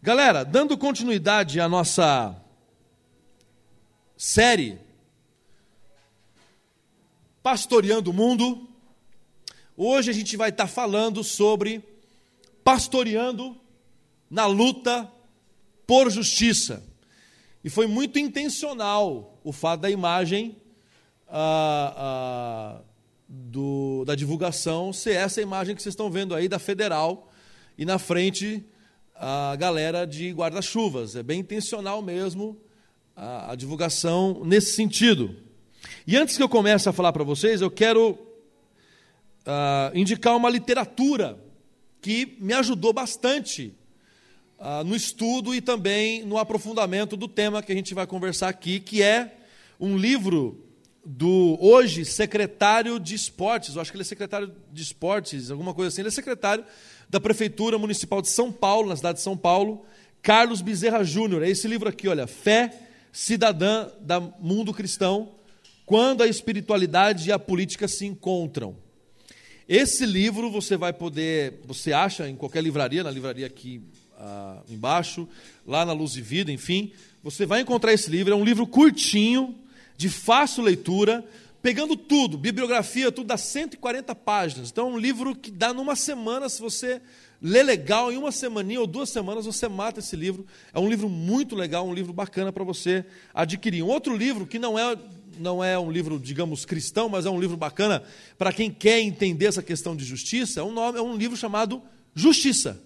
Galera, dando continuidade à nossa série Pastoreando o Mundo, hoje a gente vai estar falando sobre pastoreando na luta por justiça. E foi muito intencional o fato da imagem ah, ah, do, da divulgação ser essa imagem que vocês estão vendo aí da Federal e na frente a galera de guarda-chuvas. É bem intencional mesmo a, a, divulgação nesse sentido. E antes que eu comece a falar para vocês, eu quero uh, indicar uma literatura que me ajudou bastante uh, no estudo e também no aprofundamento do tema que a gente vai conversar aqui, que é um livro do hoje secretário de esportes, eu acho que ele é secretário de esportes, alguma coisa assim, ele é secretário da Prefeitura Municipal de São Paulo, na cidade de São Paulo, Carlos Bezerra Júnior. É esse livro aqui, olha, Fé Cidadã da Mundo Cristão, quando a espiritualidade e a política se encontram. Esse livro você vai poder, você acha em qualquer livraria, na livraria aqui ah, embaixo, lá na Luz e Vida, enfim, você vai encontrar esse livro. É um livro curtinho, de fácil leitura, pegando tudo, bibliografia, tudo dá 140 páginas. Então é um livro que dá numa semana, se você lê legal, em uma semaninha ou duas semanas você mata esse livro. É um livro muito legal, um livro bacana para você adquirir. Um outro livro que não é não é um livro, digamos, cristão, mas é um livro bacana para quem quer entender essa questão de justiça, é um, nome, é um livro chamado Justiça,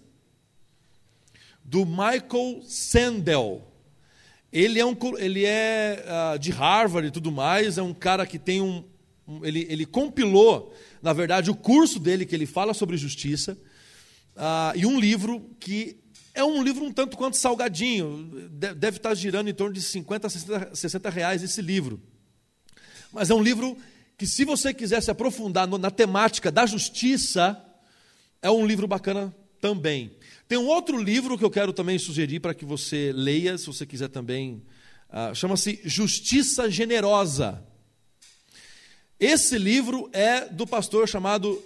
do Michael Sandel. Ele é, um, ele é uh, de Harvard e tudo mais, é um cara que tem um. um ele, ele compilou, na verdade, o curso dele, que ele fala sobre justiça, uh, e um livro que é um livro um tanto quanto salgadinho, deve estar girando em torno de 50 a 60, 60 reais esse livro. Mas é um livro que, se você quiser se aprofundar no, na temática da justiça, é um livro bacana também. Tem um outro livro que eu quero também sugerir para que você leia, se você quiser também. Uh, Chama-se Justiça Generosa. Esse livro é do pastor chamado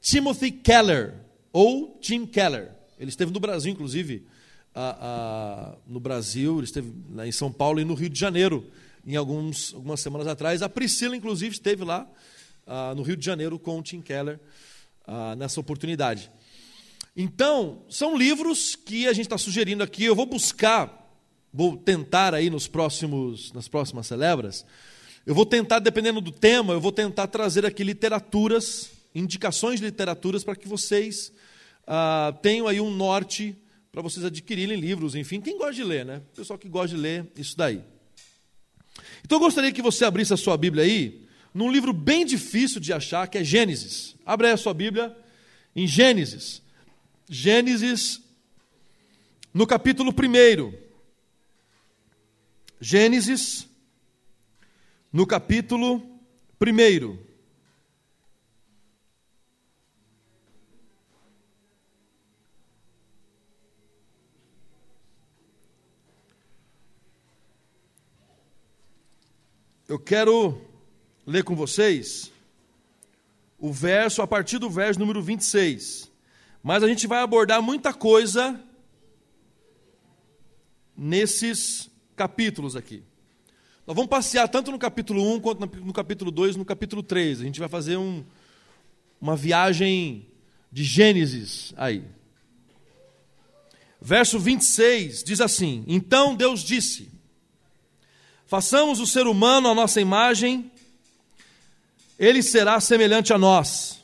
Timothy Keller, ou Tim Keller. Ele esteve no Brasil, inclusive, uh, uh, no Brasil, ele esteve em São Paulo e no Rio de Janeiro, em alguns, algumas semanas atrás. A Priscila, inclusive, esteve lá no Rio de Janeiro com o Tim Keller nessa oportunidade. Então, são livros que a gente está sugerindo aqui. Eu vou buscar, vou tentar aí nos próximos, nas próximas celebras. Eu vou tentar, dependendo do tema, eu vou tentar trazer aqui literaturas, indicações de literaturas para que vocês ah, tenham aí um norte para vocês adquirirem livros, enfim, quem gosta de ler, né? Pessoal que gosta de ler, isso daí. Então eu gostaria que você abrisse a sua Bíblia aí, num livro bem difícil de achar, que é Gênesis. Abre aí a sua Bíblia em Gênesis. Gênesis, no capítulo 1. Gênesis, no capítulo 1. Eu quero ler com vocês o verso, a partir do verso número 26. Mas a gente vai abordar muita coisa nesses capítulos aqui. Nós vamos passear tanto no capítulo 1 quanto no capítulo 2 e no capítulo 3. A gente vai fazer um, uma viagem de Gênesis aí. Verso 26 diz assim: Então Deus disse: Façamos o ser humano à nossa imagem, ele será semelhante a nós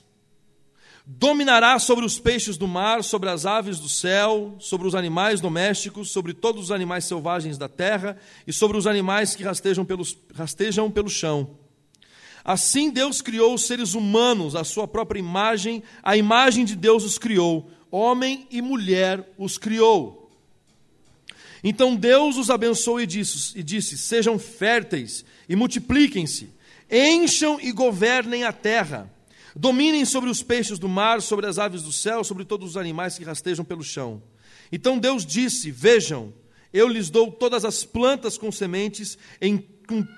dominará sobre os peixes do mar, sobre as aves do céu, sobre os animais domésticos, sobre todos os animais selvagens da terra e sobre os animais que rastejam, pelos, rastejam pelo chão. Assim Deus criou os seres humanos, a sua própria imagem, a imagem de Deus os criou, homem e mulher os criou. Então Deus os abençoou e disse, e disse: Sejam férteis e multipliquem-se, encham e governem a terra Dominem sobre os peixes do mar, sobre as aves do céu, sobre todos os animais que rastejam pelo chão. Então Deus disse: Vejam, eu lhes dou todas as plantas com sementes em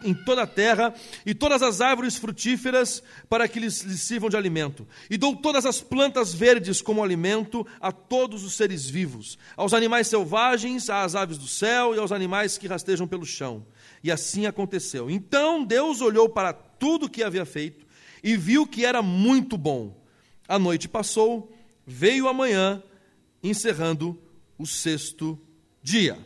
em toda a terra, e todas as árvores frutíferas para que lhes, lhes sirvam de alimento. E dou todas as plantas verdes como alimento a todos os seres vivos, aos animais selvagens, às aves do céu e aos animais que rastejam pelo chão. E assim aconteceu. Então Deus olhou para tudo o que havia feito e viu que era muito bom. A noite passou, veio a manhã, encerrando o sexto dia.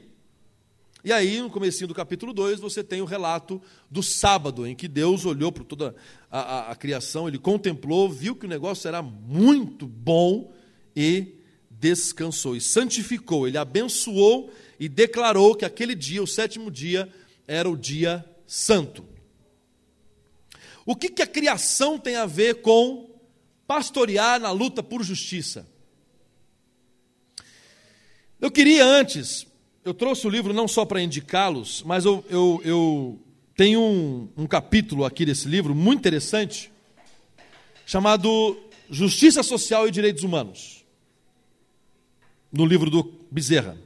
E aí, no começo do capítulo 2, você tem o relato do sábado, em que Deus olhou para toda a, a, a, criação, ele contemplou, viu que o negócio era muito bom e descansou, e santificou, ele abençoou e declarou que aquele dia, o sétimo dia, era o dia santo. O que, que a criação tem a ver com pastorear na luta por justiça? Eu queria antes, eu trouxe o livro não só para indicá-los, mas eu, eu, eu tenho um, um capítulo aqui desse livro muito interessante, chamado Justiça Social e Direitos Humanos, no livro do Bezerra.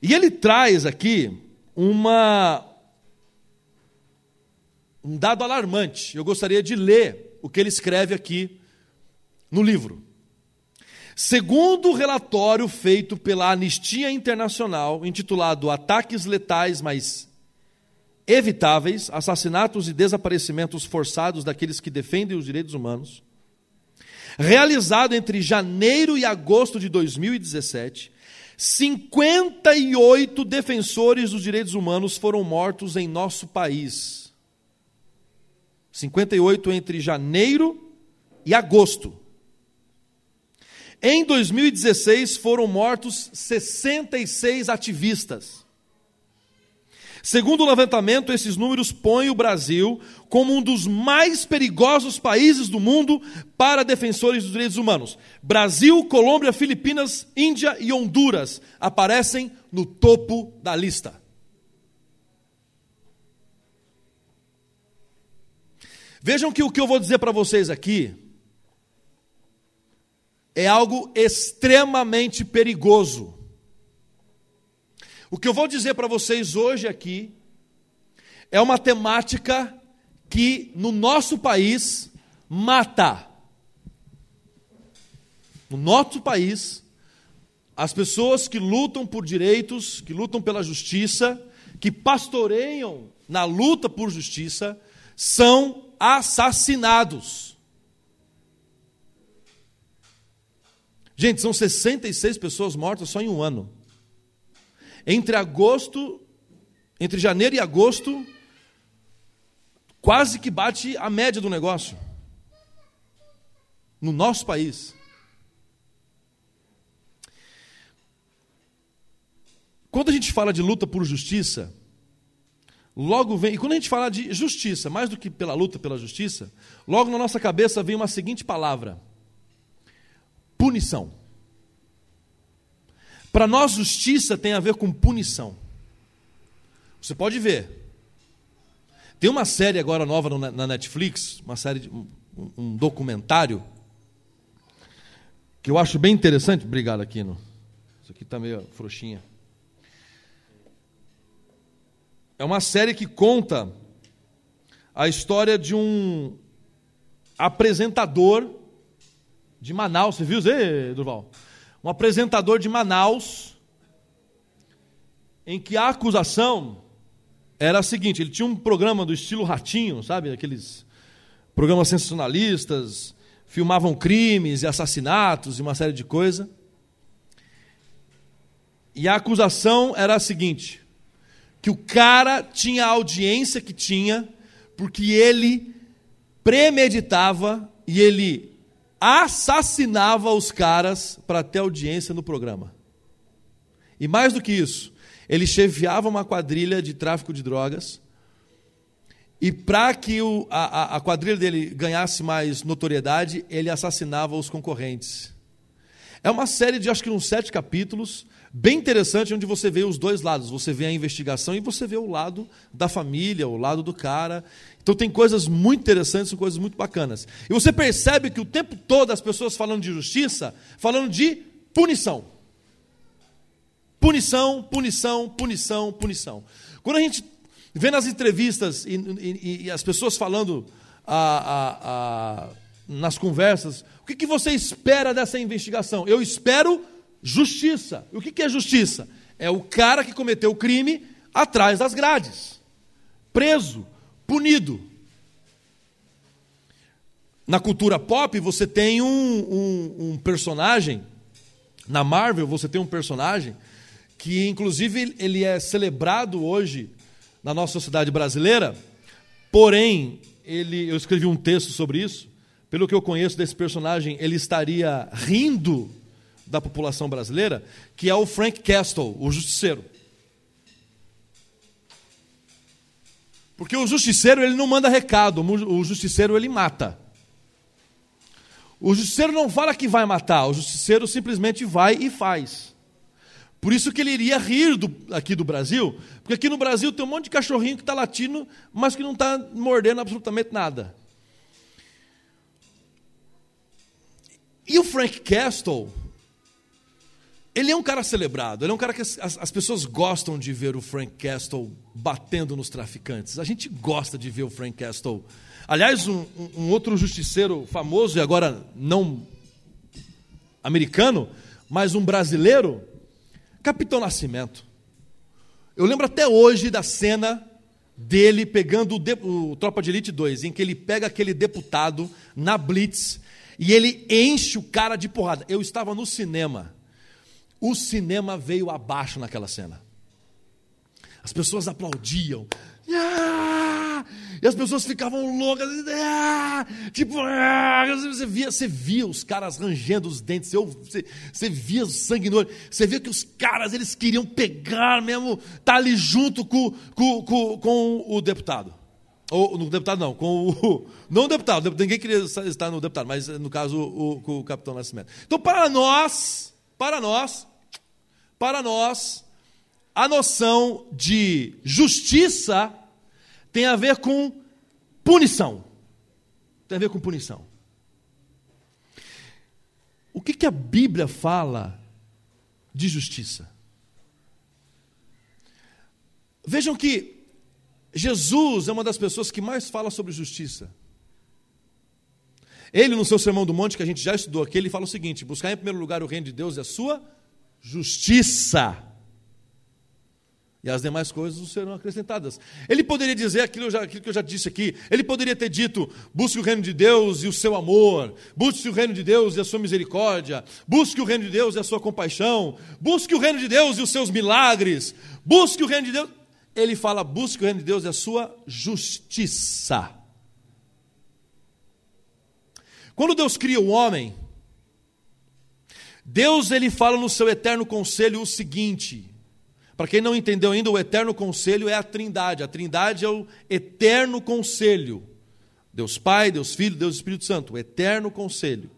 E ele traz aqui uma, um dado alarmante. Eu gostaria de ler o que ele escreve aqui no livro. Segundo o relatório feito pela Anistia Internacional, intitulado Ataques Letais, mas Evitáveis, Assassinatos e Desaparecimentos Forçados daqueles que defendem os direitos humanos, realizado entre janeiro e agosto de 2017, 58 defensores dos direitos humanos foram mortos em nosso país. 58 entre janeiro e agosto. Em 2016 foram mortos 66 ativistas. Segundo o levantamento, esses números põem o Brasil como um dos mais perigosos países do mundo para defensores dos direitos humanos. Brasil, Colômbia, Filipinas, Índia e Honduras aparecem no topo da lista. Vejam que o que eu vou dizer para vocês aqui é algo extremamente perigoso. O que eu vou dizer para vocês hoje aqui é uma temática que no nosso país mata. No nosso país, as pessoas que lutam por direitos, que lutam pela justiça, que pastoreiam na luta por justiça, são assassinados. Gente, são 66 pessoas mortas só em um ano. Entre agosto, entre janeiro e agosto, quase que bate a média do negócio. No nosso país. Quando a gente fala de luta por justiça, logo vem, e quando a gente fala de justiça, mais do que pela luta pela justiça, logo na nossa cabeça vem uma seguinte palavra: punição. Para nós, justiça tem a ver com punição. Você pode ver. Tem uma série agora nova na Netflix, uma série, de, um, um documentário, que eu acho bem interessante. Obrigado, Aquino. Isso aqui está meio frouxinha. É uma série que conta a história de um apresentador de Manaus. Você viu aí, Durval? Um apresentador de Manaus, em que a acusação era a seguinte: ele tinha um programa do estilo Ratinho, sabe? Aqueles programas sensacionalistas, filmavam crimes e assassinatos e uma série de coisas. E a acusação era a seguinte: que o cara tinha a audiência que tinha, porque ele premeditava e ele assassinava os caras para ter audiência no programa. E mais do que isso, ele chefiava uma quadrilha de tráfico de drogas. E para que o, a, a quadrilha dele ganhasse mais notoriedade, ele assassinava os concorrentes. É uma série de acho que uns sete capítulos, bem interessante, onde você vê os dois lados. Você vê a investigação e você vê o lado da família, o lado do cara. Então tem coisas muito interessantes, coisas muito bacanas. E você percebe que o tempo todo as pessoas falando de justiça, falando de punição. Punição, punição, punição, punição. Quando a gente vendo as entrevistas e, e, e as pessoas falando a, a, a, nas conversas, o que, que você espera dessa investigação? Eu espero justiça. O que, é justiça? É o cara que cometeu o crime atrás das grades, preso, punido. Na cultura pop, você tem um, um, um personagem, na Marvel, você tem um personagem que, inclusive, ele é celebrado hoje na nossa sociedade brasileira, porém, ele, eu escrevi um texto sobre isso. Pelo que eu conheço desse personagem, ele estaria rindo da população brasileira, que é o Frank Castle, o justiceiro. Porque o justiceiro ele não manda recado, o justiceiro ele mata. O justiceiro não fala que vai matar, o justiceiro simplesmente vai e faz. Por isso que ele iria rir do, aqui do Brasil, porque aqui no Brasil tem um monte de cachorrinho que está latindo, mas que não está mordendo absolutamente nada. E o Frank Castle, ele é um cara celebrado, ele é um cara que as, as, pessoas gostam de ver o Frank Castle batendo nos traficantes. A gente gosta de ver o Frank Castle. Aliás, um, um outro justiceiro famoso, e agora não americano, mas um brasileiro, Capitão Nascimento. Eu lembro até hoje da cena dele pegando o, o, Tropa de Elite 2, em que ele pega aquele deputado na Blitz e ele enche o cara de porrada. Eu estava no cinema. O cinema veio abaixo naquela cena. As pessoas aplaudiam. Ah! E as pessoas ficavam loucas. Ah! Tipo, ah! você, via, você via os caras rangendo os dentes. Você, você via o sangue no olho. Você via que os caras eles queriam pegar mesmo, tá ali junto com, com, com, com o deputado. Ou no deputado não, com o. Não o deputado, ninguém queria estar no deputado, mas no caso o, com o capitão Nascimento. Então, para nós, para nós, para nós, a noção de justiça tem a ver com punição. Tem a ver com punição. O que, que a Bíblia fala de justiça? Vejam que Jesus é uma das pessoas que mais fala sobre justiça. Ele, no seu Sermão do Monte, que a gente já estudou aqui, ele fala o seguinte: buscar em primeiro lugar o reino de Deus e a sua. E as demais coisas serão acrescentadas. Ele poderia dizer aquilo, aquilo, que eu já disse aqui. Ele poderia ter dito: busque o reino de Deus e o seu amor, busque o reino de Deus e a sua misericórdia, busque o reino de Deus e a sua compaixão, busque o reino de Deus e os seus milagres, busque o reino de Deus. Ele fala: busque o reino de Deus e a sua justiça. Quando Deus cria o homem, Deus ele fala no seu eterno conselho o seguinte: para quem não entendeu ainda, o eterno conselho é a Trindade. A Trindade é o eterno conselho. Deus Pai, Deus Filho, Deus Espírito Santo, o eterno conselho.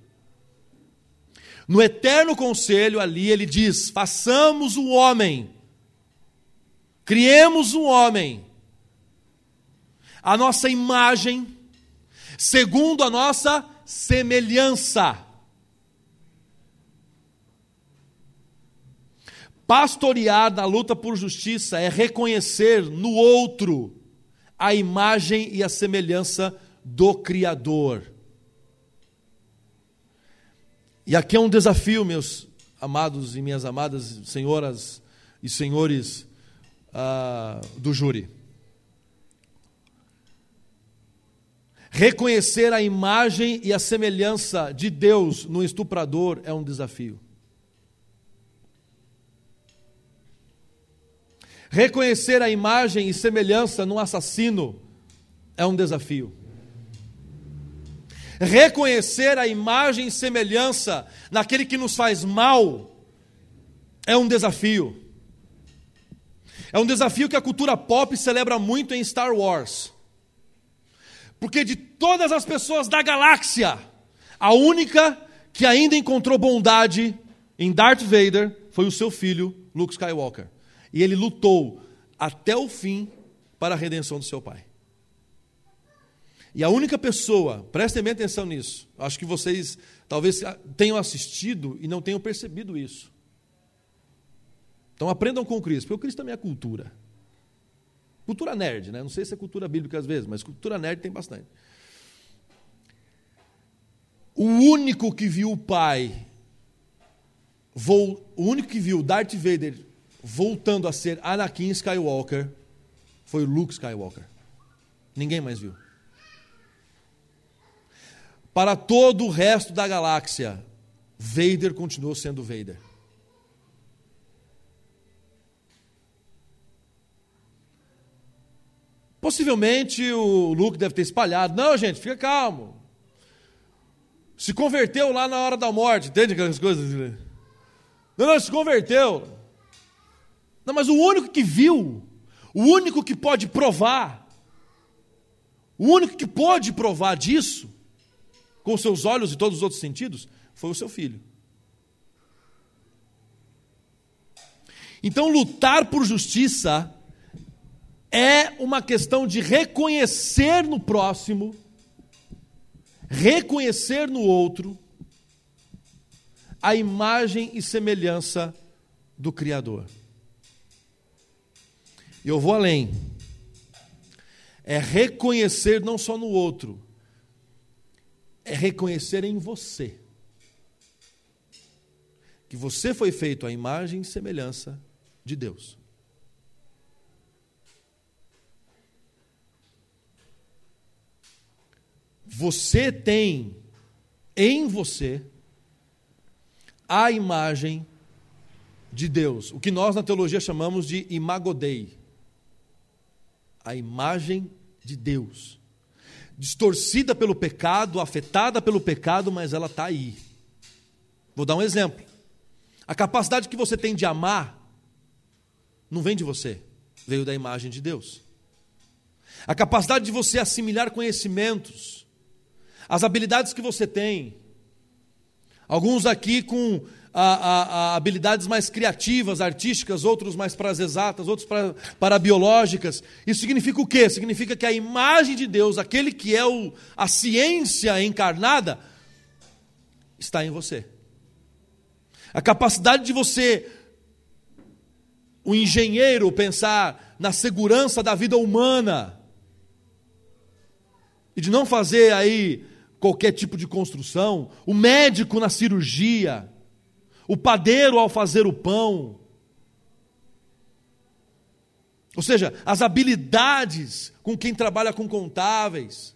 No eterno conselho ali ele diz: façamos o homem, criemos o homem, a nossa imagem, segundo a nossa semelhança. Pastorear na luta por justiça é reconhecer no outro a imagem e a semelhança do Criador. E aqui é um desafio, meus amados e minhas amadas senhoras e senhores uh, do júri. Reconhecer a imagem e a semelhança de Deus no estuprador é um desafio. Reconhecer a imagem e semelhança no assassino é um desafio. Reconhecer a imagem e semelhança naquele que nos faz mal é um desafio. É um desafio que a cultura pop celebra muito em Star Wars. Porque de todas as pessoas da galáxia, a única que ainda encontrou bondade em Darth Vader foi o seu filho, Luke Skywalker e ele lutou até o fim para a redenção do seu pai. E a única pessoa, prestem bem atenção nisso, acho que vocês talvez tenham assistido e não tenham percebido isso. Então aprendam com o Cristo, porque o Cristo também é cultura. Cultura nerd, né? Não sei se é cultura bíblica às vezes, mas cultura nerd tem bastante. O único que viu o pai, o único que viu Darth Vader voltando a ser Anakin Skywalker foi Luke Skywalker. Ninguém mais viu. Para todo o resto da galáxia, Vader continuou sendo Vader. Possivelmente o Luke deve ter espalhado. Não, gente, fica calmo. Se converteu lá na hora da morte, entende aquelas coisas? Não, não, se converteu. Não, mas o único que viu, o único que pode provar, o único que pode provar disso, com seus olhos e todos os outros sentidos, foi o seu filho. Então, lutar por justiça é uma questão de reconhecer no próximo, reconhecer no outro, a imagem e semelhança do Criador. E eu vou além. É reconhecer não só no outro, é reconhecer em você. Que você foi feito à imagem e semelhança de Deus. Você tem em você a imagem de Deus, o que nós na teologia chamamos de imagodei. A imagem de Deus. Distorcida pelo pecado, afetada pelo pecado, mas ela está aí. Vou dar um exemplo. A capacidade que você tem de amar não vem de você, veio da imagem de Deus. A capacidade de você assimilar conhecimentos, as habilidades que você tem. Alguns aqui com a, a, a habilidades mais criativas, artísticas, outros mais para as exatas, outros para, para biológicas. Isso significa o quê? Significa que a imagem de Deus, aquele que é o, a ciência encarnada, está em você. A capacidade de você, o engenheiro, pensar na segurança da vida humana e de não fazer aí qualquer tipo de construção, o médico na cirurgia, o padeiro ao fazer o pão. Ou seja, as habilidades com quem trabalha com contáveis.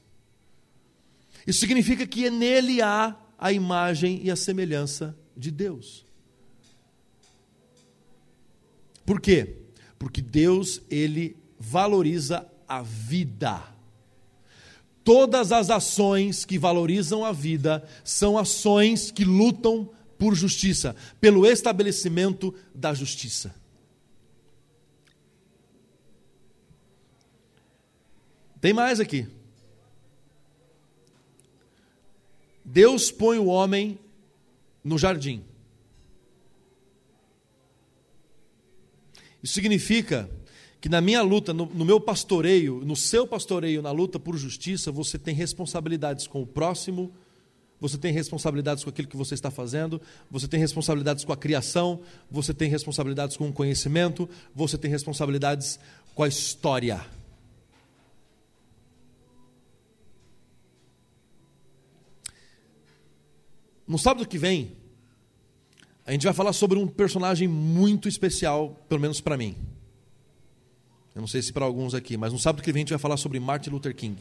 Isso significa que nele há a imagem e a semelhança de Deus. Por quê? Porque Deus, ele valoriza a vida. Todas as ações que valorizam a vida são ações que lutam por justiça, pelo estabelecimento da justiça. Tem mais aqui. Deus põe o homem no jardim. Isso significa que na minha luta, no, no, meu pastoreio, no seu pastoreio, na luta por justiça, você tem responsabilidades com o próximo, você tem responsabilidades com aquilo que você está fazendo, você tem responsabilidades com a criação, você tem responsabilidades com o conhecimento, você tem responsabilidades com a história. No sábado que vem, a gente vai falar sobre um personagem muito especial, pelo menos para mim. Eu não sei se para alguns aqui, mas no sábado que vem a gente vai falar sobre Martin Luther King.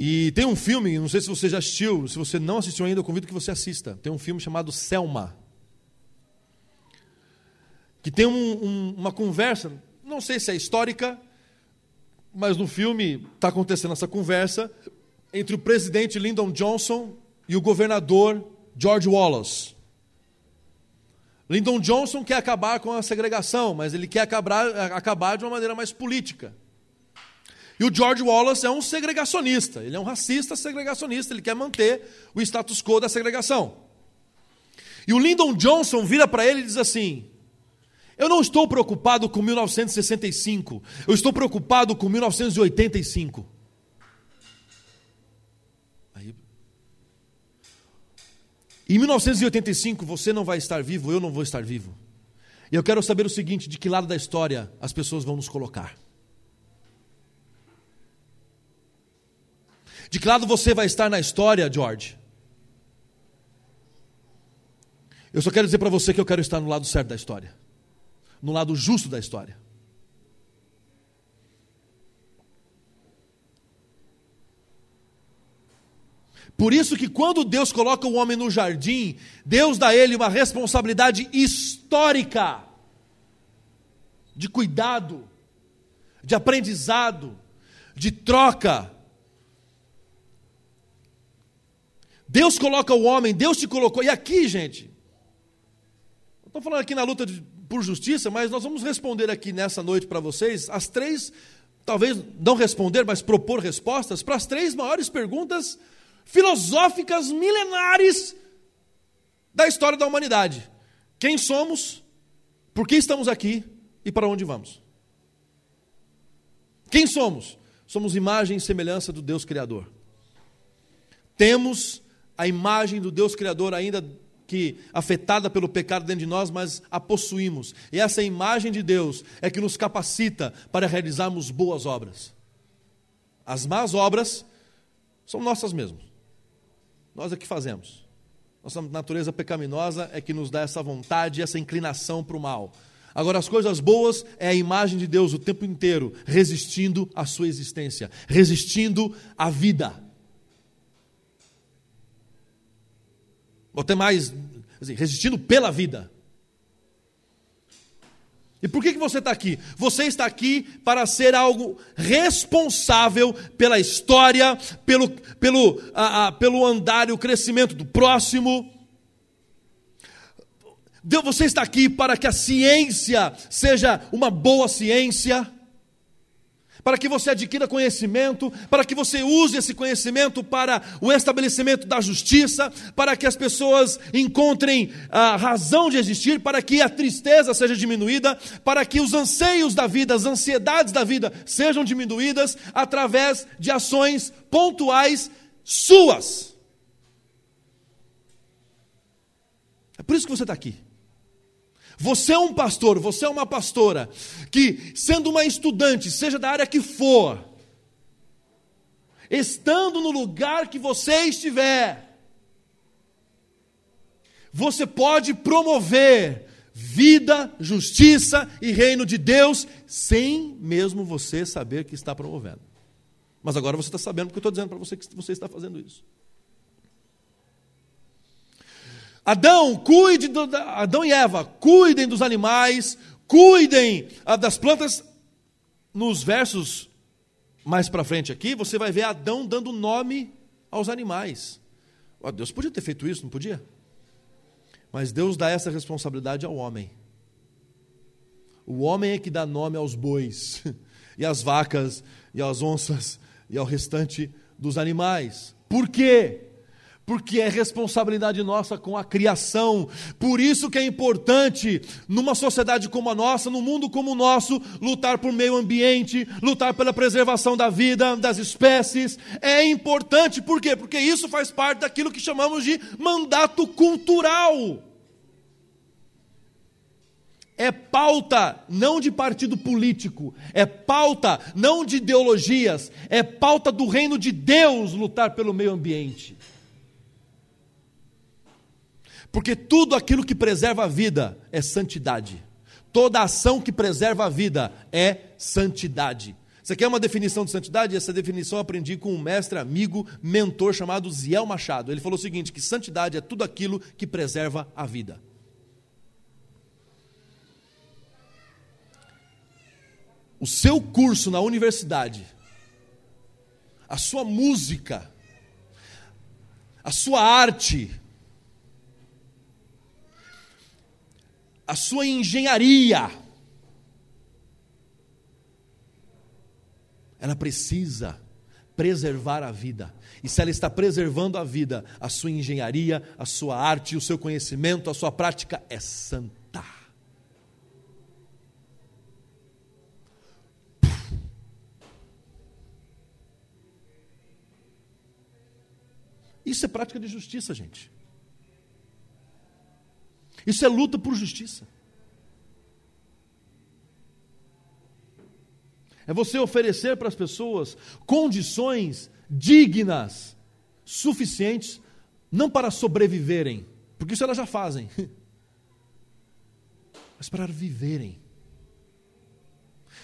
E tem um filme, não sei se você já assistiu, se você não assistiu ainda, eu convido que você assista. Tem um filme chamado Selma. Que tem um, um, uma conversa, não sei se é histórica, mas no filme está acontecendo essa conversa entre o presidente Lyndon Johnson e o governador George Wallace. Lyndon Johnson quer acabar com a segregação, mas ele quer acabar, acabar de uma maneira mais política. E o George Wallace é um segregacionista, ele é um racista segregacionista, ele quer manter o status quo da segregação. E o Lyndon Johnson vira para ele e diz assim: Eu não estou preocupado com 1965, eu estou preocupado com 1985. Em 1985 você não vai estar vivo, eu não vou estar vivo. E eu quero saber o seguinte: de que lado da história as pessoas vão nos colocar? De que lado você vai estar na história, George? Eu só quero dizer para você que eu quero estar no lado certo da história, no lado justo da história. Por isso que quando Deus coloca o homem no jardim, Deus dá a ele uma responsabilidade histórica de cuidado, de aprendizado, de troca. Deus coloca o homem, Deus te colocou. E aqui, gente, estou falando aqui na luta de, por justiça, mas nós vamos responder aqui nessa noite para vocês as três, talvez não responder, mas propor respostas para as três maiores perguntas filosóficas milenares da história da humanidade. Quem somos? Por que estamos aqui? E para onde vamos? Quem somos? Somos imagem e semelhança do Deus Criador. Temos a imagem do Deus Criador ainda que afetada pelo pecado dentro de nós, mas a possuímos. E essa imagem de Deus é que nos capacita para realizarmos boas obras. As más obras são nossas mesmas. Nós é que fazemos. Nossa natureza pecaminosa é que nos dá essa vontade, essa inclinação para o mal. Agora, as coisas boas é a imagem de Deus o tempo inteiro, resistindo à sua existência, resistindo à vida. Ou até mais, assim, resistindo pela vida. E por que, que você está aqui? Você está aqui para ser algo responsável pela história, pelo, pelo, a, a, pelo andar e o crescimento do próximo. Deus, você está aqui para que a ciência seja uma boa ciência para que você adquira conhecimento, para que você use esse conhecimento para o estabelecimento da justiça, para que as pessoas encontrem a razão de existir, para que a tristeza seja diminuída, para que os anseios da vida, as ansiedades da vida sejam diminuídas através de ações pontuais suas. É por isso que você está aqui. Você é um pastor, você é uma pastora, que sendo uma estudante, seja da área que for, estando no lugar que você estiver, você pode promover vida, justiça e reino de Deus, sem mesmo você saber que está promovendo. Mas agora você está sabendo, porque eu estou dizendo para você que você está fazendo isso. Adão, cuide do, Adão e Eva, cuidem dos animais, cuidem ah, das plantas. Nos versos mais para frente aqui, você vai ver Adão dando nome aos animais. Oh, Deus podia ter feito isso, não podia? Mas Deus dá essa responsabilidade ao homem. O homem é que dá nome aos bois, e às vacas, e às onças, e ao restante dos animais. Por quê? Porque é responsabilidade nossa com a criação. Por isso que é importante, numa sociedade como a nossa, num mundo como o nosso, lutar por meio ambiente, lutar pela preservação da vida, das espécies. É importante, por quê? Porque isso faz parte daquilo que chamamos de mandato cultural. É pauta não de partido político, é pauta não de ideologias, é pauta do reino de Deus lutar pelo meio ambiente. Porque tudo aquilo que preserva a vida é santidade. Toda ação que preserva a vida é santidade. Você quer uma definição de santidade? Essa definição eu aprendi com um mestre, amigo, mentor chamado Ziel Machado. Ele falou o seguinte: que santidade é tudo aquilo que preserva a vida. O seu curso na universidade, a sua música, a sua arte, a sua engenharia. Ela precisa preservar a vida. E se ela está preservando a vida, a sua engenharia, a sua arte, o seu conhecimento, a sua prática é santa. Isso é prática de justiça, gente. Isso é luta por justiça. É você oferecer para as pessoas condições dignas, suficientes, não para sobreviverem, porque isso elas já fazem, mas para viverem.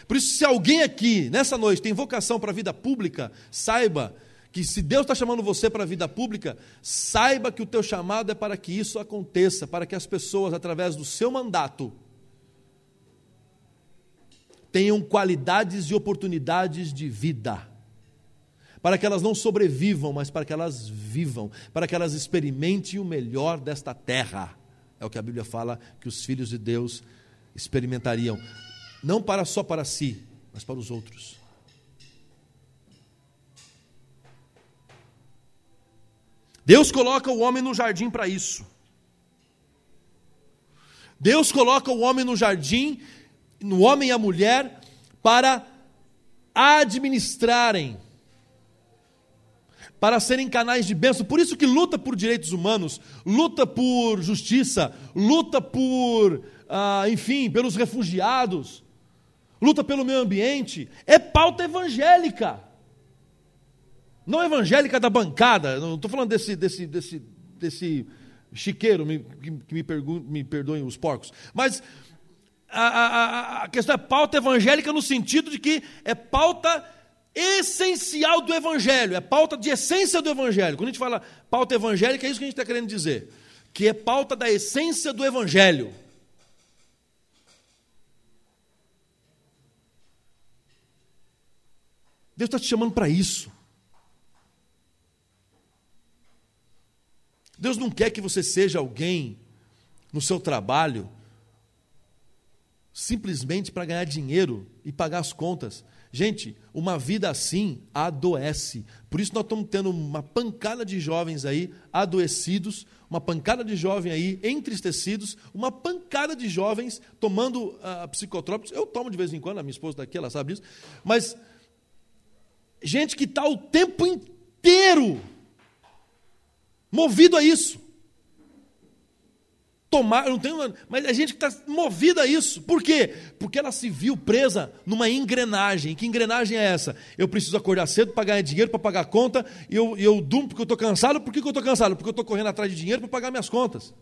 Por isso, se alguém aqui, nessa noite, tem vocação para a vida pública, saiba que se Deus está chamando você para a vida pública, saiba que o teu chamado é para que isso aconteça, para que as pessoas, através do seu mandato, tenham qualidades e oportunidades de vida. Para que elas não sobrevivam, mas para que elas vivam, para que elas experimentem o melhor desta terra. É o que a Bíblia fala que os filhos de Deus experimentariam não para só para si, mas para os outros. Deus coloca o homem no jardim para isso. Deus coloca o homem no jardim, no homem e a mulher, para administrarem, para serem canais de bênção. Por isso que luta por direitos humanos, luta por justiça, luta por, ah, enfim, pelos refugiados, luta pelo meio ambiente, é pauta evangélica. Não evangélica da bancada, não estou falando desse, desse, desse, desse chiqueiro, me, que, me, me perdoem os porcos, mas a, a, a questão é pauta evangélica no sentido de que é pauta essencial do Evangelho, é pauta de essência do Evangelho. Quando a gente fala pauta evangélica, é isso que a gente está querendo dizer, que é pauta da essência do Evangelho. Deus está te chamando para isso. Deus não quer que você seja alguém no seu trabalho simplesmente para ganhar dinheiro e pagar as contas. Gente, uma vida assim adoece. Por isso nós estamos tendo uma pancada de jovens aí adoecidos, uma pancada de jovens aí entristecidos, uma pancada de jovens tomando uh, psicotrópicos. Eu tomo de vez em quando, a minha esposa daqui, ela sabe disso. Mas gente que está o tempo inteiro movido a isso. Tomar, não tenho, mas a gente que está movido a isso. Por quê? Porque ela se viu presa numa engrenagem. Que engrenagem é essa? Eu preciso acordar cedo para ganhar dinheiro, para pagar a conta, e eu, eu durmo porque eu estou cansado. Por que, que eu estou cansado? Porque eu estou correndo atrás de dinheiro para pagar minhas contas.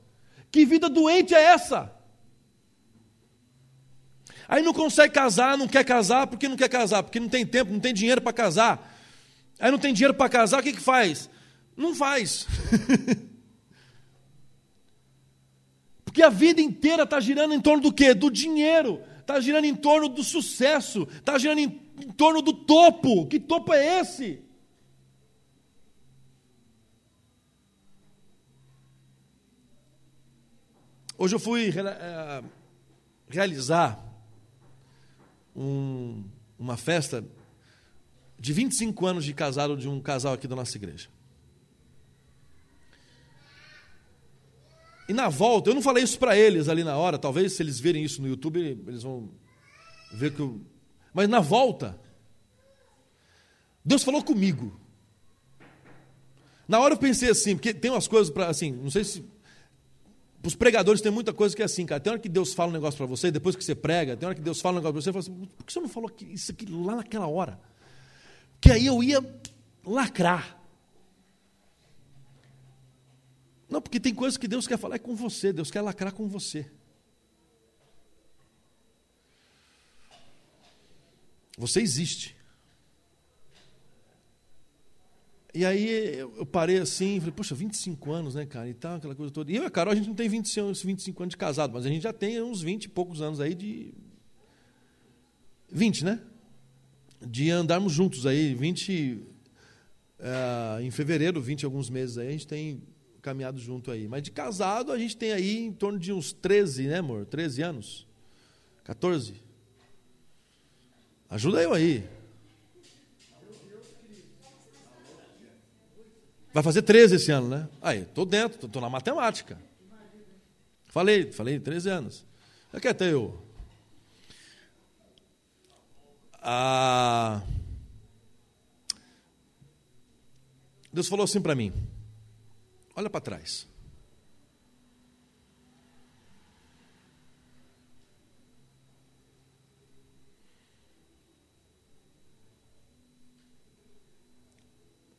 Que vida doente é essa? Aí não consegue casar, não quer casar, por que não quer casar? Porque não tem tempo, não tem dinheiro para casar. Aí não tem dinheiro para casar, o que, que faz? Não faz. Porque a vida inteira está girando em torno do quê? Do dinheiro, está girando em torno do sucesso, está girando em, em torno do topo. Que topo é esse? Hoje eu fui uh, realizar um, uma festa de 25 anos de casado de um casal aqui da nossa igreja. E na volta, eu não falei isso para eles ali na hora, talvez se eles verem isso no YouTube, eles vão ver que eu. Mas na volta, Deus falou comigo. Na hora eu pensei assim, porque tem umas coisas para, assim, não sei se os pregadores tem muita coisa que é assim, cara. Tem hora que Deus fala um negócio para você, depois que você prega, tem hora que Deus fala um negócio para você, você fala assim, por que você não falou isso aqui lá naquela hora? Que aí eu ia lacrar. Não, porque tem coisas que Deus quer falar é com você, Deus quer lacrar com você. Você existe. E aí eu parei assim, falei, poxa, 25 anos, né, cara? E tal, aquela coisa toda. E eu e a Carol, a gente não tem 20, 25 anos de casado, mas a gente já tem uns 20 e poucos anos aí de. 20, né? De andarmos juntos aí, 20. Uh, eh, em fevereiro, 20 alguns meses aí, a gente tem caminhado junto aí. Mas de casado, a gente tem aí em torno de uns 13, né, amor? 13 anos? 14? Ajuda eu aí. Vai fazer 13 esse ano, né? Aí, tô dentro, tô, tô na matemática. Falei, falei 13 anos. É que até eu. Ah, Deus falou assim para mim: Olha para trás.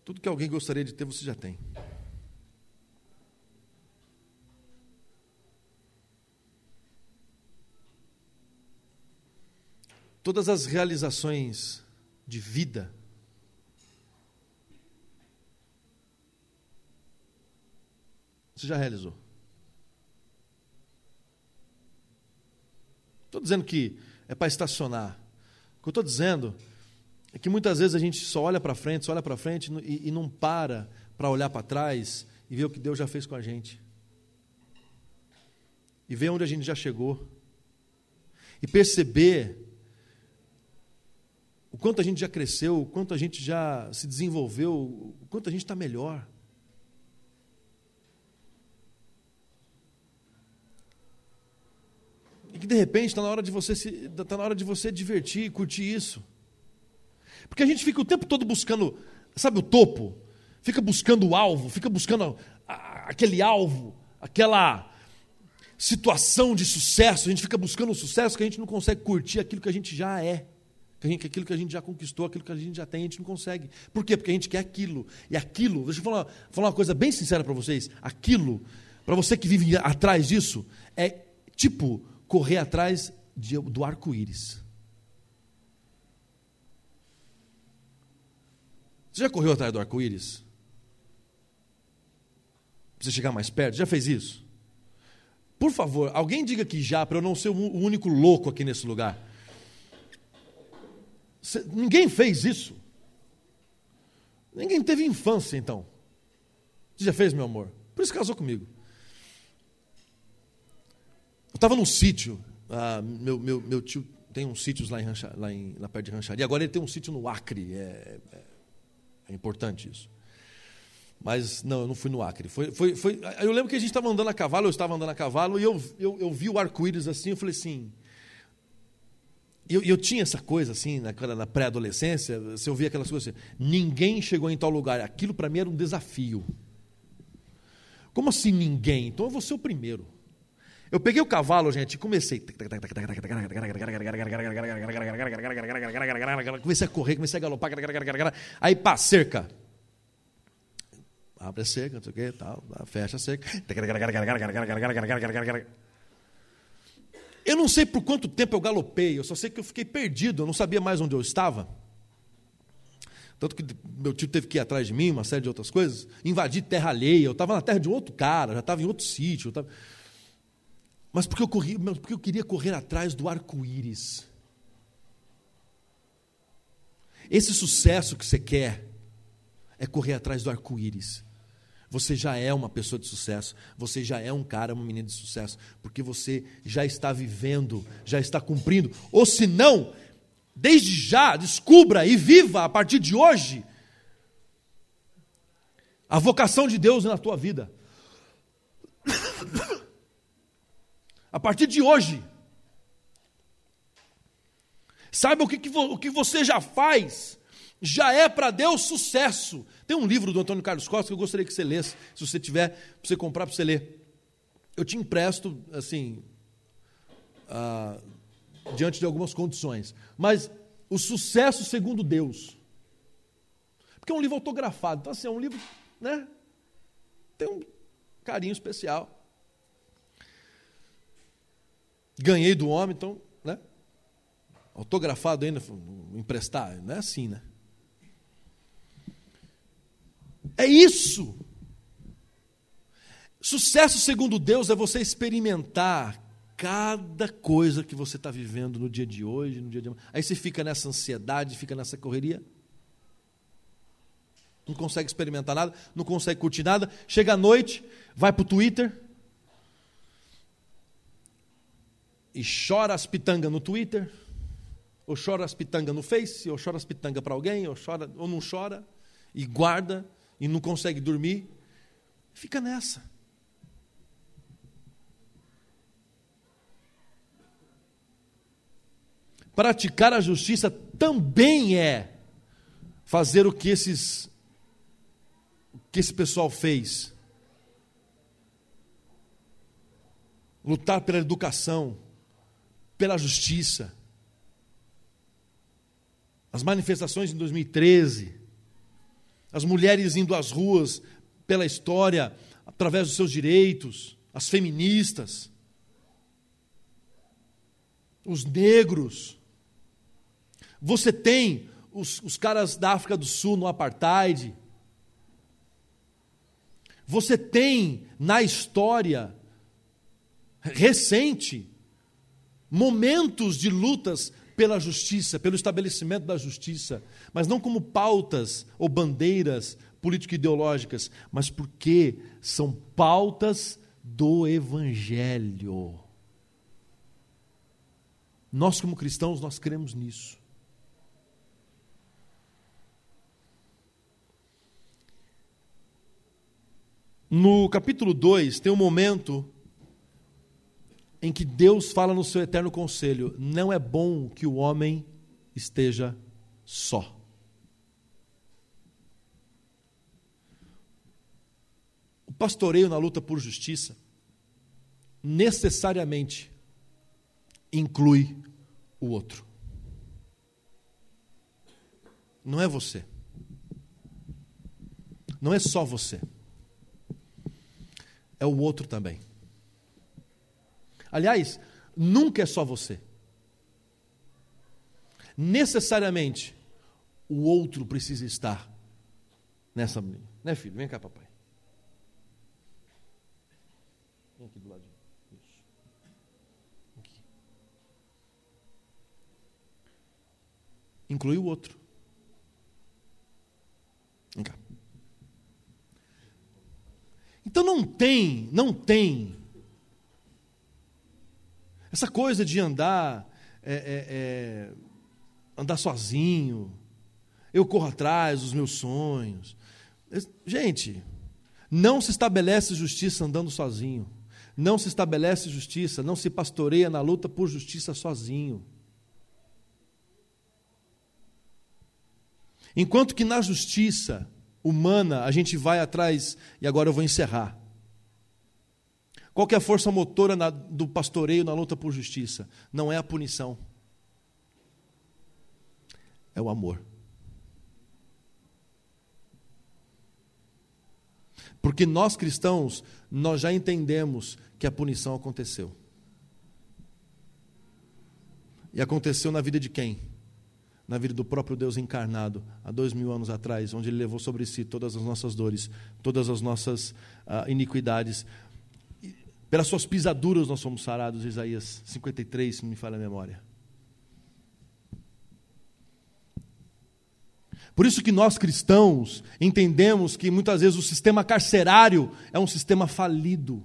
Tudo que alguém gostaria de ter, você já tem. Todas as realizações de vida você já realizou. Estou dizendo que é para estacionar. O que eu estou dizendo é que muitas vezes a gente só olha para frente, só olha para frente e, e não para para olhar para trás e ver o que Deus já fez com a gente. E ver onde a gente já chegou. E perceber o quanto a gente já cresceu, o quanto a gente já se desenvolveu, o quanto a gente está melhor. E que de repente está na hora de você se, está na hora de você divertir, curtir isso. Porque a gente fica o tempo todo buscando, sabe, o topo, fica buscando o alvo, fica buscando a, a, aquele alvo, aquela situação de sucesso, a gente fica buscando o sucesso que a gente não consegue curtir aquilo que a gente já é. Aquilo que a gente já conquistou, aquilo que a gente já tem, a gente não consegue. Por quê? Porque a gente quer aquilo. E aquilo, deixa eu falar, falar uma coisa bem sincera para vocês: aquilo, para você que vive atrás disso, é tipo correr atrás de, do arco-íris. Você já correu atrás do arco-íris? Pra você chegar mais perto? Já fez isso? Por favor, alguém diga que já, para eu não ser o único louco aqui nesse lugar. Ninguém fez isso. Ninguém teve infância, então. Você já fez, meu amor? Por isso casou comigo. Eu estava num sítio. Ah, meu, meu, meu tio tem uns sítios lá, em, Rancha, lá, em, lá perto de Rancharia. Agora ele tem um sítio no Acre. É, é, é importante isso. Mas não, eu não fui no Acre. Foi, foi, foi, eu lembro que a gente estava andando a cavalo, eu estava andando a cavalo, e eu, eu, eu vi o arco-íris assim, eu falei assim. Eu, eu tinha essa coisa assim, na, na pré-adolescência, você ouvia aquelas coisas assim, ninguém chegou em tal lugar. Aquilo para mim era um desafio. Como assim ninguém? Então eu vou ser o primeiro. Eu peguei o cavalo, gente, e comecei. Comecei a correr, comecei a galopar. Aí pá, cerca. Abre a cerca, não sei o que, tal, fecha a cerca. Eu não sei por quanto tempo eu galopei, eu só sei que eu fiquei perdido, eu não sabia mais onde eu estava. Tanto que meu tio teve que ir atrás de mim, uma série de outras coisas. Invadir terra alheia, eu estava na terra de um outro cara, já estava em outro sítio. Tava... Mas porque eu, corri, porque eu queria correr atrás do arco-íris. Esse sucesso que você quer é correr atrás do arco-íris. Você já é uma pessoa de sucesso, você já é um cara, uma menina de sucesso, porque você já está vivendo, já está cumprindo. Ou se não, desde já, descubra e viva a partir de hoje a vocação de Deus na tua vida. A partir de hoje. Saiba o que, o que você já faz, já é para Deus sucesso. Tem um livro do Antônio Carlos Costa que eu gostaria que você lesse, se você tiver, para você comprar, para você ler. Eu te empresto, assim, ah, diante de algumas condições. Mas o sucesso segundo Deus. Porque é um livro autografado, então assim, é um livro, né? Tem um carinho especial. Ganhei do homem, então, né? Autografado ainda, emprestar, não é assim, né? É isso. Sucesso segundo Deus é você experimentar cada coisa que você está vivendo no dia de hoje, no dia de amanhã. Aí você fica nessa ansiedade, fica nessa correria. Não consegue experimentar nada, não consegue curtir nada. Chega à noite, vai para o Twitter, e chora as pitangas no Twitter, ou chora as pitangas no Face, ou chora as pitangas para alguém, ou, chora, ou não chora, e guarda, e não consegue dormir, fica nessa. Praticar a justiça também é fazer o que esses o que esse pessoal fez. Lutar pela educação, pela justiça. As manifestações em 2013, as mulheres indo às ruas pela história, através dos seus direitos, as feministas, os negros. Você tem os, os caras da África do Sul no apartheid. Você tem na história recente momentos de lutas pela justiça, pelo estabelecimento da justiça, mas não como pautas ou bandeiras político-ideológicas, mas porque são pautas do Evangelho. Nós, como cristãos, nós cremos nisso. No capítulo 2, tem um momento em que Deus fala no seu eterno conselho: não é bom que o homem esteja só. O pastoreio na luta por justiça necessariamente inclui o outro. Não é você. Não é só você. É o outro também. Aliás, nunca é só você. Necessariamente, o outro precisa estar nessa. Né, filho? Vem cá, papai. Vem aqui do ladinho. Isso. Aqui. Inclui o outro. Vem cá. Então não tem, não tem essa coisa de andar, é, é, é, andar sozinho, eu corro atrás dos meus sonhos. Gente, não se estabelece justiça andando sozinho. Não se estabelece justiça, não se pastoreia na luta por justiça sozinho. Enquanto que na justiça humana a gente vai atrás, e agora eu vou encerrar. Qual é a força motora na, do pastoreio na luta por justiça? Não é a punição, é o amor. Porque nós cristãos, nós já entendemos que a punição aconteceu. E aconteceu na vida de quem? Na vida do próprio Deus encarnado, há dois mil anos atrás, onde Ele levou sobre si todas as nossas dores, todas as nossas uh, iniquidades, pelas suas pisaduras nós somos sarados, Isaías 53, se não me falha a memória. Por isso que nós cristãos entendemos que muitas vezes o sistema carcerário é um sistema falido.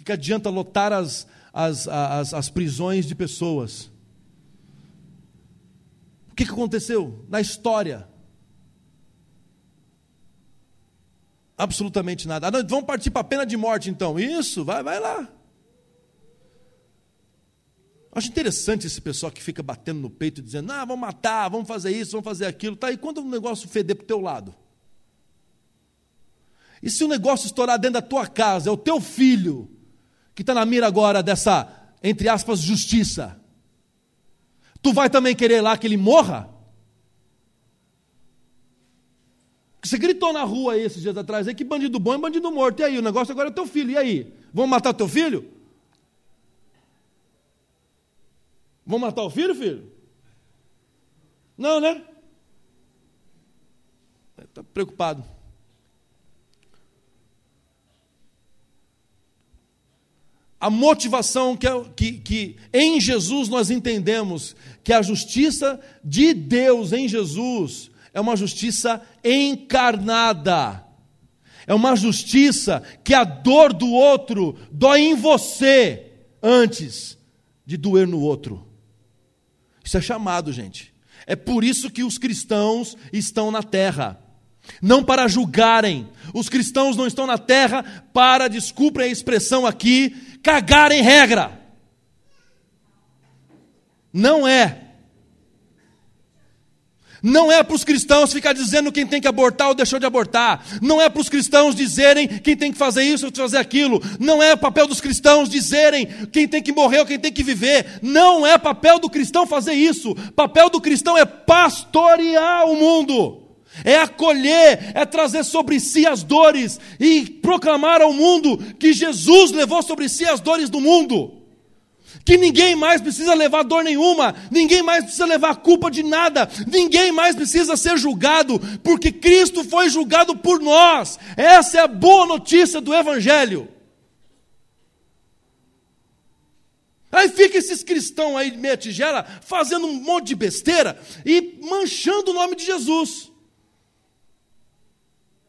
O que adianta lotar as, as, as, as prisões de pessoas? O que aconteceu na história? Absolutamente nada. Ah, não, vamos partir para a pena de morte então. Isso, vai, vai lá. Acho interessante esse pessoal que fica batendo no peito dizendo: ah, vamos matar, vamos fazer isso, vamos fazer aquilo. Tá, e quando o negócio feder para o teu lado? E se o negócio estourar dentro da tua casa, é o teu filho que está na mira agora dessa, entre aspas, justiça. Tu vai também querer lá que ele morra? Você gritou na rua esses dias atrás aí que bandido bom é bandido morto. E aí, o negócio agora é teu filho. E aí? Vamos matar teu filho? Vamos matar o filho, filho? Não, né? Está preocupado. A motivação que, que, que em Jesus nós entendemos que a justiça de Deus em Jesus é uma justiça encarnada. É uma justiça que a dor do outro dói em você antes de doer no outro. Isso é chamado, gente. É por isso que os cristãos estão na terra. Não para julgarem. Os cristãos não estão na terra para, desculpem a expressão aqui, cagarem regra. Não é. Não é para os cristãos ficar dizendo quem tem que abortar ou deixou de abortar. Não é para os cristãos dizerem quem tem que fazer isso ou fazer aquilo. Não é papel dos cristãos dizerem quem tem que morrer ou quem tem que viver. Não é papel do cristão fazer isso. Papel do cristão é pastorear o mundo. é acolher, é trazer sobre si as dores e proclamar ao mundo que Jesus levou sobre si as dores do mundo. Que ninguém mais precisa levar dor nenhuma, ninguém mais precisa levar culpa de nada, ninguém mais precisa ser julgado, porque Cristo foi julgado por nós. Essa é a boa notícia do Evangelho. Aí fica esses cristãos aí, meia tigela, fazendo um monte de besteira e manchando o nome de Jesus.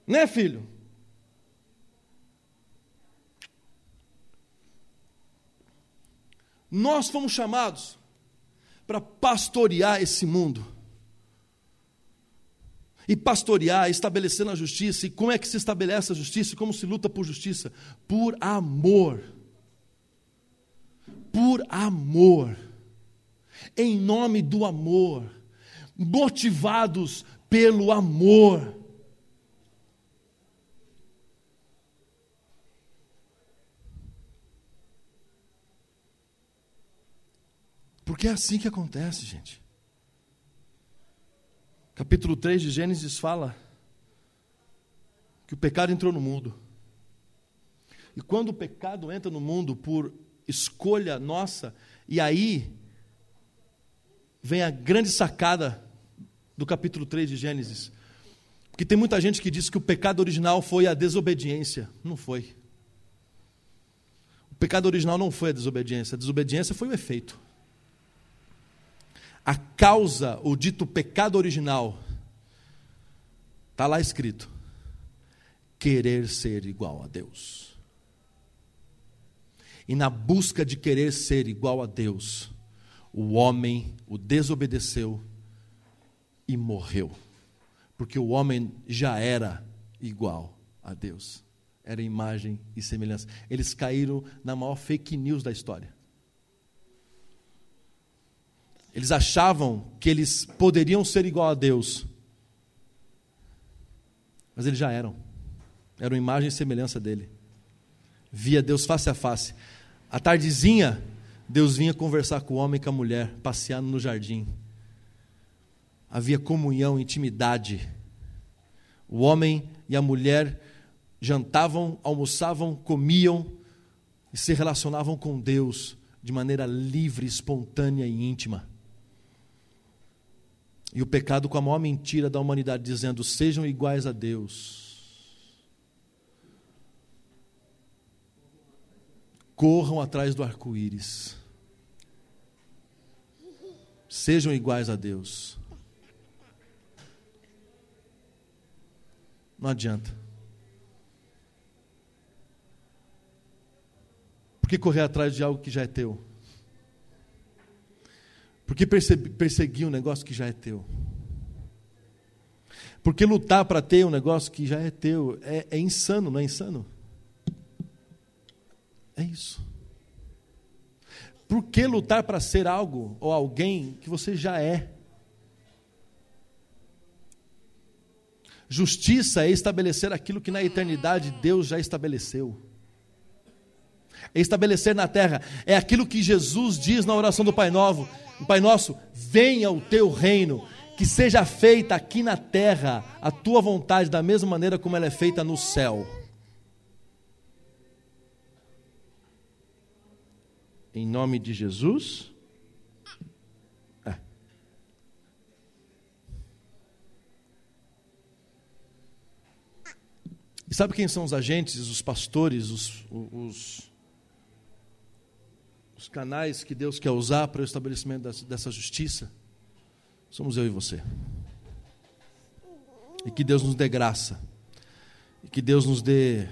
Né, filho? Nós fomos chamados para pastorear esse mundo. E pastorear, estabelecendo a justiça. E como é que se estabelece a justiça? Como se luta por justiça? Por amor. Por amor. Em nome do amor. Motivados pelo amor. Porque é assim que acontece, gente. Capítulo 3 de Gênesis fala que o pecado entrou no mundo. E quando o pecado entra no mundo por escolha nossa, e aí vem a grande sacada do capítulo 3 de Gênesis. Porque tem muita gente que diz que o pecado original foi a desobediência. Não foi. O pecado original não foi a desobediência, a desobediência foi o efeito a causa, o dito pecado original, está lá escrito: querer ser igual a Deus. E na busca de querer ser igual a Deus, o homem o desobedeceu e morreu. Porque o homem já era igual a Deus. Era imagem e semelhança. Eles caíram na maior fake news da história. Eles achavam que eles poderiam ser igual a Deus. Mas eles já eram. Eram imagem e semelhança dele. Via Deus face a face. À tardezinha, Deus vinha conversar com o homem e com a mulher, passeando no jardim. Havia comunhão, intimidade. O homem e a mulher jantavam, almoçavam, comiam e se relacionavam com Deus de maneira livre, espontânea e íntima. E o pecado com a maior mentira da humanidade, dizendo: sejam iguais a Deus. Corram atrás do arco-íris. Sejam iguais a Deus. Não adianta. Por que correr atrás de algo que já é teu? Por que perseguir um negócio que já é teu? Por que lutar para ter um negócio que já é teu? É, é insano, não é insano? É isso. Por que lutar para ser algo ou alguém que você já é? Justiça é estabelecer aquilo que na eternidade Deus já estabeleceu. Estabelecer na terra. É aquilo que Jesus diz na oração do Pai Novo Pai nosso, venha o teu reino, que seja feita aqui na terra a tua vontade, da mesma maneira como ela é feita no céu. Em nome de Jesus. É. E sabe quem são os agentes, os pastores, os, os os canais que Deus quer usar para o estabelecimento dessa justiça, somos eu e você. E que Deus nos dê graça. E que Deus nos dê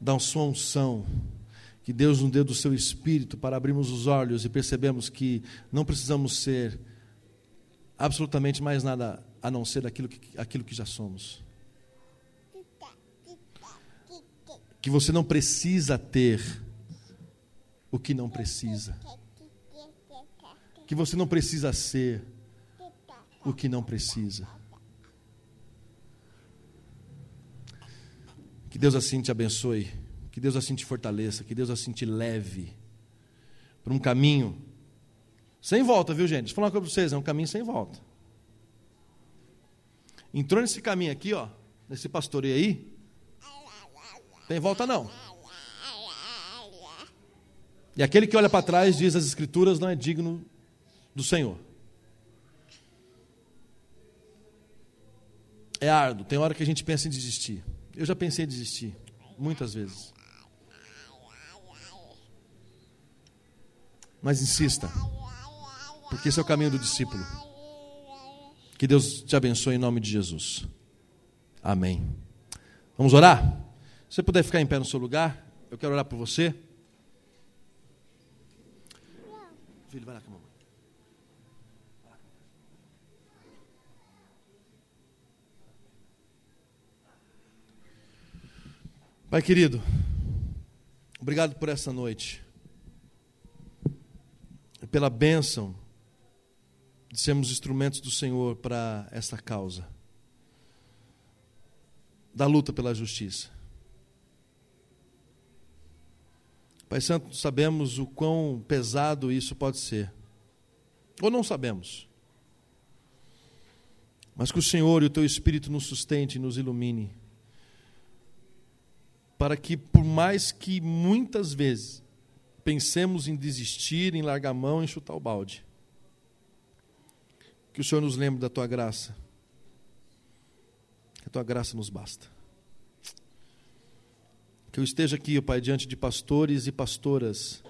da sua unção. Que Deus nos dê do seu espírito para abrirmos os olhos e percebemos que não precisamos ser absolutamente mais nada a não ser aquilo que, aquilo que já somos. Que você não precisa ter o que não precisa. Que você não precisa ser o que não precisa. Que Deus assim te abençoe. Que Deus assim te fortaleça. Que Deus assim te leve para um caminho sem volta, viu gente? Vou falar uma coisa para vocês: é um caminho sem volta. entrou nesse caminho aqui, ó, nesse pastoreio aí, tem volta não. E aquele que olha para trás diz as escrituras não é digno do Senhor. É árduo, tem hora que a gente pensa em desistir. Eu já pensei em desistir, muitas vezes. Mas insista, porque esse é o caminho do discípulo. Que Deus te abençoe em nome de Jesus. Amém. Vamos orar? Se você puder ficar em pé no seu lugar, eu quero orar por você. Filho, vai lá com a mamãe. Pai querido, obrigado por essa noite, pela bênção de sermos instrumentos do Senhor para essa causa, da luta pela justiça. Pai Santo, sabemos o quão pesado isso pode ser, ou não sabemos, mas que o Senhor e o Teu Espírito nos sustente e nos ilumine para que, por mais que muitas vezes pensemos em desistir, em largar a mão, em chutar o balde, que o Senhor nos lembre da tua graça, que a tua graça nos basta. Que eu esteja aqui, Pai, diante de pastores e pastoras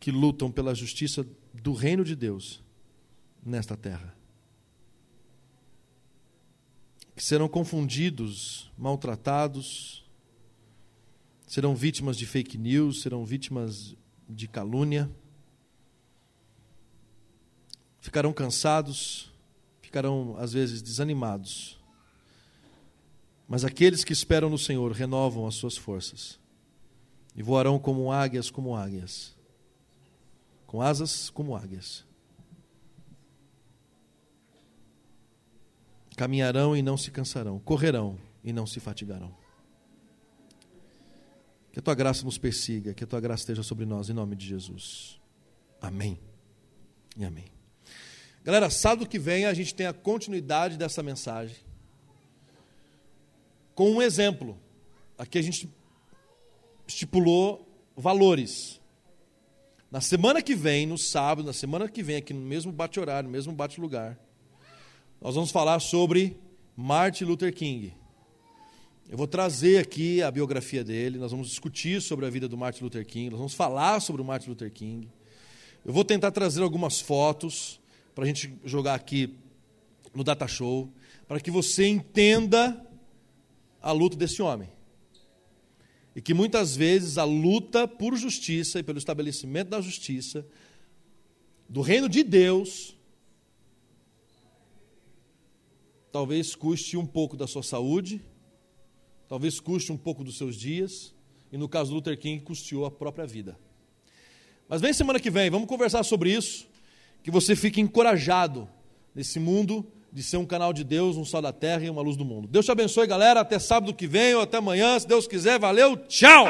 que lutam pela justiça do reino de Deus nesta terra. Que serão confundidos, maltratados, serão vítimas de fake news, serão vítimas de calúnia, ficarão cansados, ficarão às vezes desanimados. Mas aqueles que esperam no Senhor renovam as suas forças e voarão como águias, como águias, com asas como águias. Caminharão e não se cansarão, correrão e não se fatigarão. Que a tua graça nos persiga, que a tua graça esteja sobre nós, em nome de Jesus. Amém. E amém. Galera, sábado que vem a gente tem a continuidade dessa mensagem com um exemplo. Aqui a gente estipulou valores. Na semana que vem, no sábado, na semana que vem, aqui no mesmo bate-horário, no mesmo bate-lugar, nós vamos falar sobre Martin Luther King. Eu vou trazer aqui a biografia dele, nós vamos discutir sobre a vida do Martin Luther King, nós vamos falar sobre o Martin Luther King. Eu vou tentar trazer algumas fotos para a gente jogar aqui no Data Show, para que você entenda a luta desse homem. E que muitas vezes a luta por justiça e pelo estabelecimento da justiça, do reino de Deus, talvez custe um pouco da sua saúde, talvez custe um pouco dos seus dias, e no caso do Luther King, custeou a própria vida. Mas vem semana que vem, vamos conversar sobre isso, que você fique encorajado nesse mundo de ser um canal de Deus, um sal da terra e uma luz do mundo. Deus te abençoe, galera. Até sábado que vem ou até amanhã, se Deus quiser. Valeu, tchau!